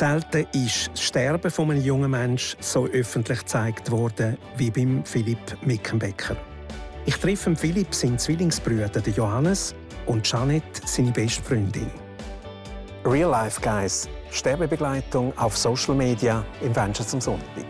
Selten ist das Sterben von einem jungen Menschen so öffentlich gezeigt worden wie beim Philipp Mickenbecker. Ich treffe Philipp seinen Zwillingsbrüder Johannes und Janet, seine beste Freundin. Real Life Guys, Sterbebegleitung auf Social Media im Venture zum Sonntag.